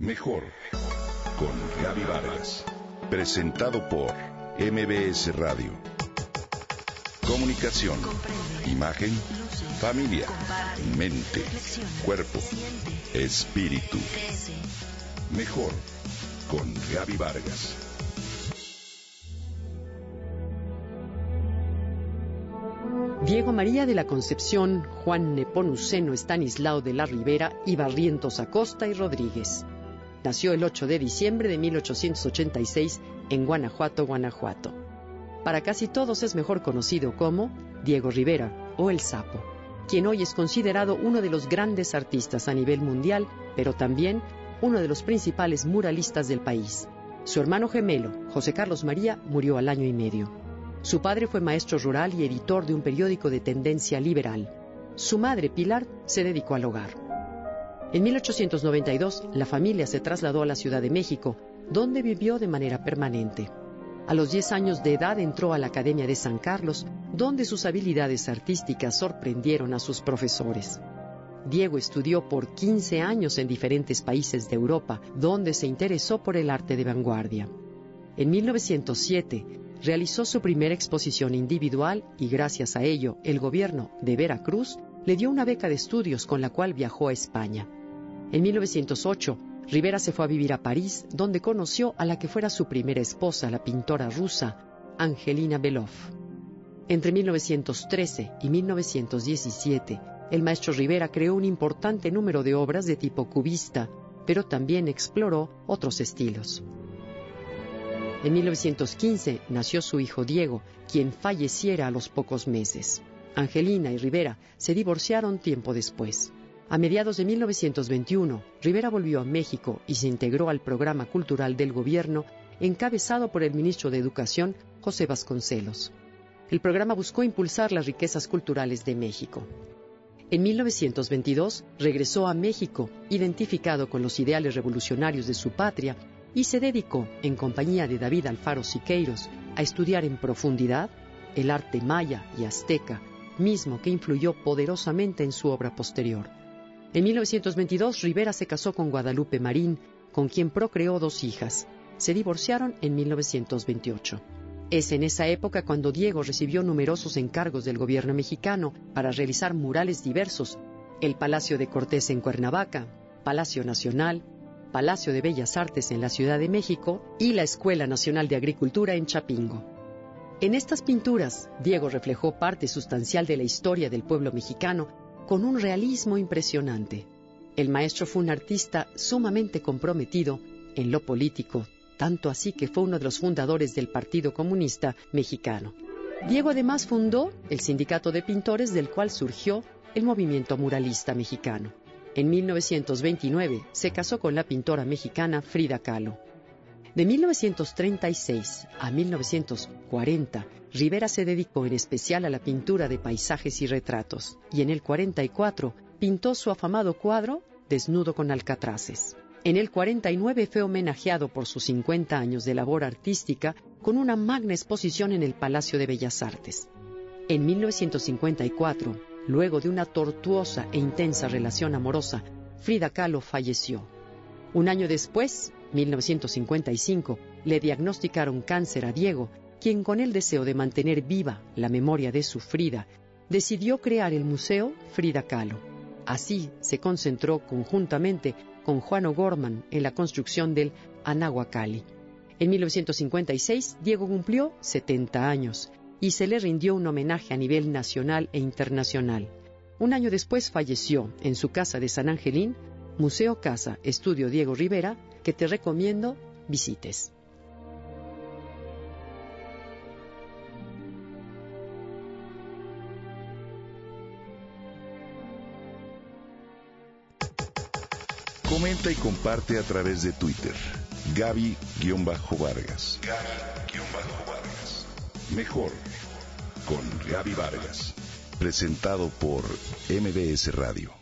Mejor con Gaby Vargas. Presentado por MBS Radio. Comunicación, imagen, familia, mente, cuerpo, espíritu. Mejor con Gaby Vargas. Diego María de la Concepción, Juan Neponuceno Estanislao de la Ribera y Barrientos Acosta y Rodríguez. Nació el 8 de diciembre de 1886 en Guanajuato, Guanajuato. Para casi todos es mejor conocido como Diego Rivera o El Sapo, quien hoy es considerado uno de los grandes artistas a nivel mundial, pero también uno de los principales muralistas del país. Su hermano gemelo, José Carlos María, murió al año y medio. Su padre fue maestro rural y editor de un periódico de tendencia liberal. Su madre, Pilar, se dedicó al hogar. En 1892, la familia se trasladó a la Ciudad de México, donde vivió de manera permanente. A los 10 años de edad entró a la Academia de San Carlos, donde sus habilidades artísticas sorprendieron a sus profesores. Diego estudió por 15 años en diferentes países de Europa, donde se interesó por el arte de vanguardia. En 1907 realizó su primera exposición individual y gracias a ello el gobierno de Veracruz le dio una beca de estudios con la cual viajó a España. En 1908, Rivera se fue a vivir a París, donde conoció a la que fuera su primera esposa, la pintora rusa Angelina Belov. Entre 1913 y 1917, el maestro Rivera creó un importante número de obras de tipo cubista, pero también exploró otros estilos. En 1915 nació su hijo Diego, quien falleciera a los pocos meses. Angelina y Rivera se divorciaron tiempo después. A mediados de 1921, Rivera volvió a México y se integró al programa cultural del gobierno encabezado por el ministro de Educación, José Vasconcelos. El programa buscó impulsar las riquezas culturales de México. En 1922 regresó a México, identificado con los ideales revolucionarios de su patria, y se dedicó, en compañía de David Alfaro Siqueiros, a estudiar en profundidad el arte maya y azteca, mismo que influyó poderosamente en su obra posterior. En 1922, Rivera se casó con Guadalupe Marín, con quien procreó dos hijas. Se divorciaron en 1928. Es en esa época cuando Diego recibió numerosos encargos del gobierno mexicano para realizar murales diversos, el Palacio de Cortés en Cuernavaca, Palacio Nacional, Palacio de Bellas Artes en la Ciudad de México y la Escuela Nacional de Agricultura en Chapingo. En estas pinturas, Diego reflejó parte sustancial de la historia del pueblo mexicano con un realismo impresionante. El maestro fue un artista sumamente comprometido en lo político, tanto así que fue uno de los fundadores del Partido Comunista Mexicano. Diego además fundó el Sindicato de Pintores del cual surgió el movimiento muralista mexicano. En 1929 se casó con la pintora mexicana Frida Kahlo. De 1936 a 1940, Rivera se dedicó en especial a la pintura de paisajes y retratos, y en el 44 pintó su afamado cuadro Desnudo con alcatraces. En el 49 fue homenajeado por sus 50 años de labor artística con una magna exposición en el Palacio de Bellas Artes. En 1954, luego de una tortuosa e intensa relación amorosa, Frida Kahlo falleció. Un año después, 1955, le diagnosticaron cáncer a Diego, quien con el deseo de mantener viva la memoria de su Frida, decidió crear el Museo Frida Kahlo. Así se concentró conjuntamente con Juan O'Gorman en la construcción del Anahuacalli. En 1956, Diego cumplió 70 años y se le rindió un homenaje a nivel nacional e internacional. Un año después falleció en su casa de San Angelín, Museo Casa Estudio Diego Rivera, que te recomiendo visites. Comenta y comparte a través de Twitter. Gaby-Vargas. Gaby-Vargas. Mejor con Gaby Vargas. Presentado por MBS Radio.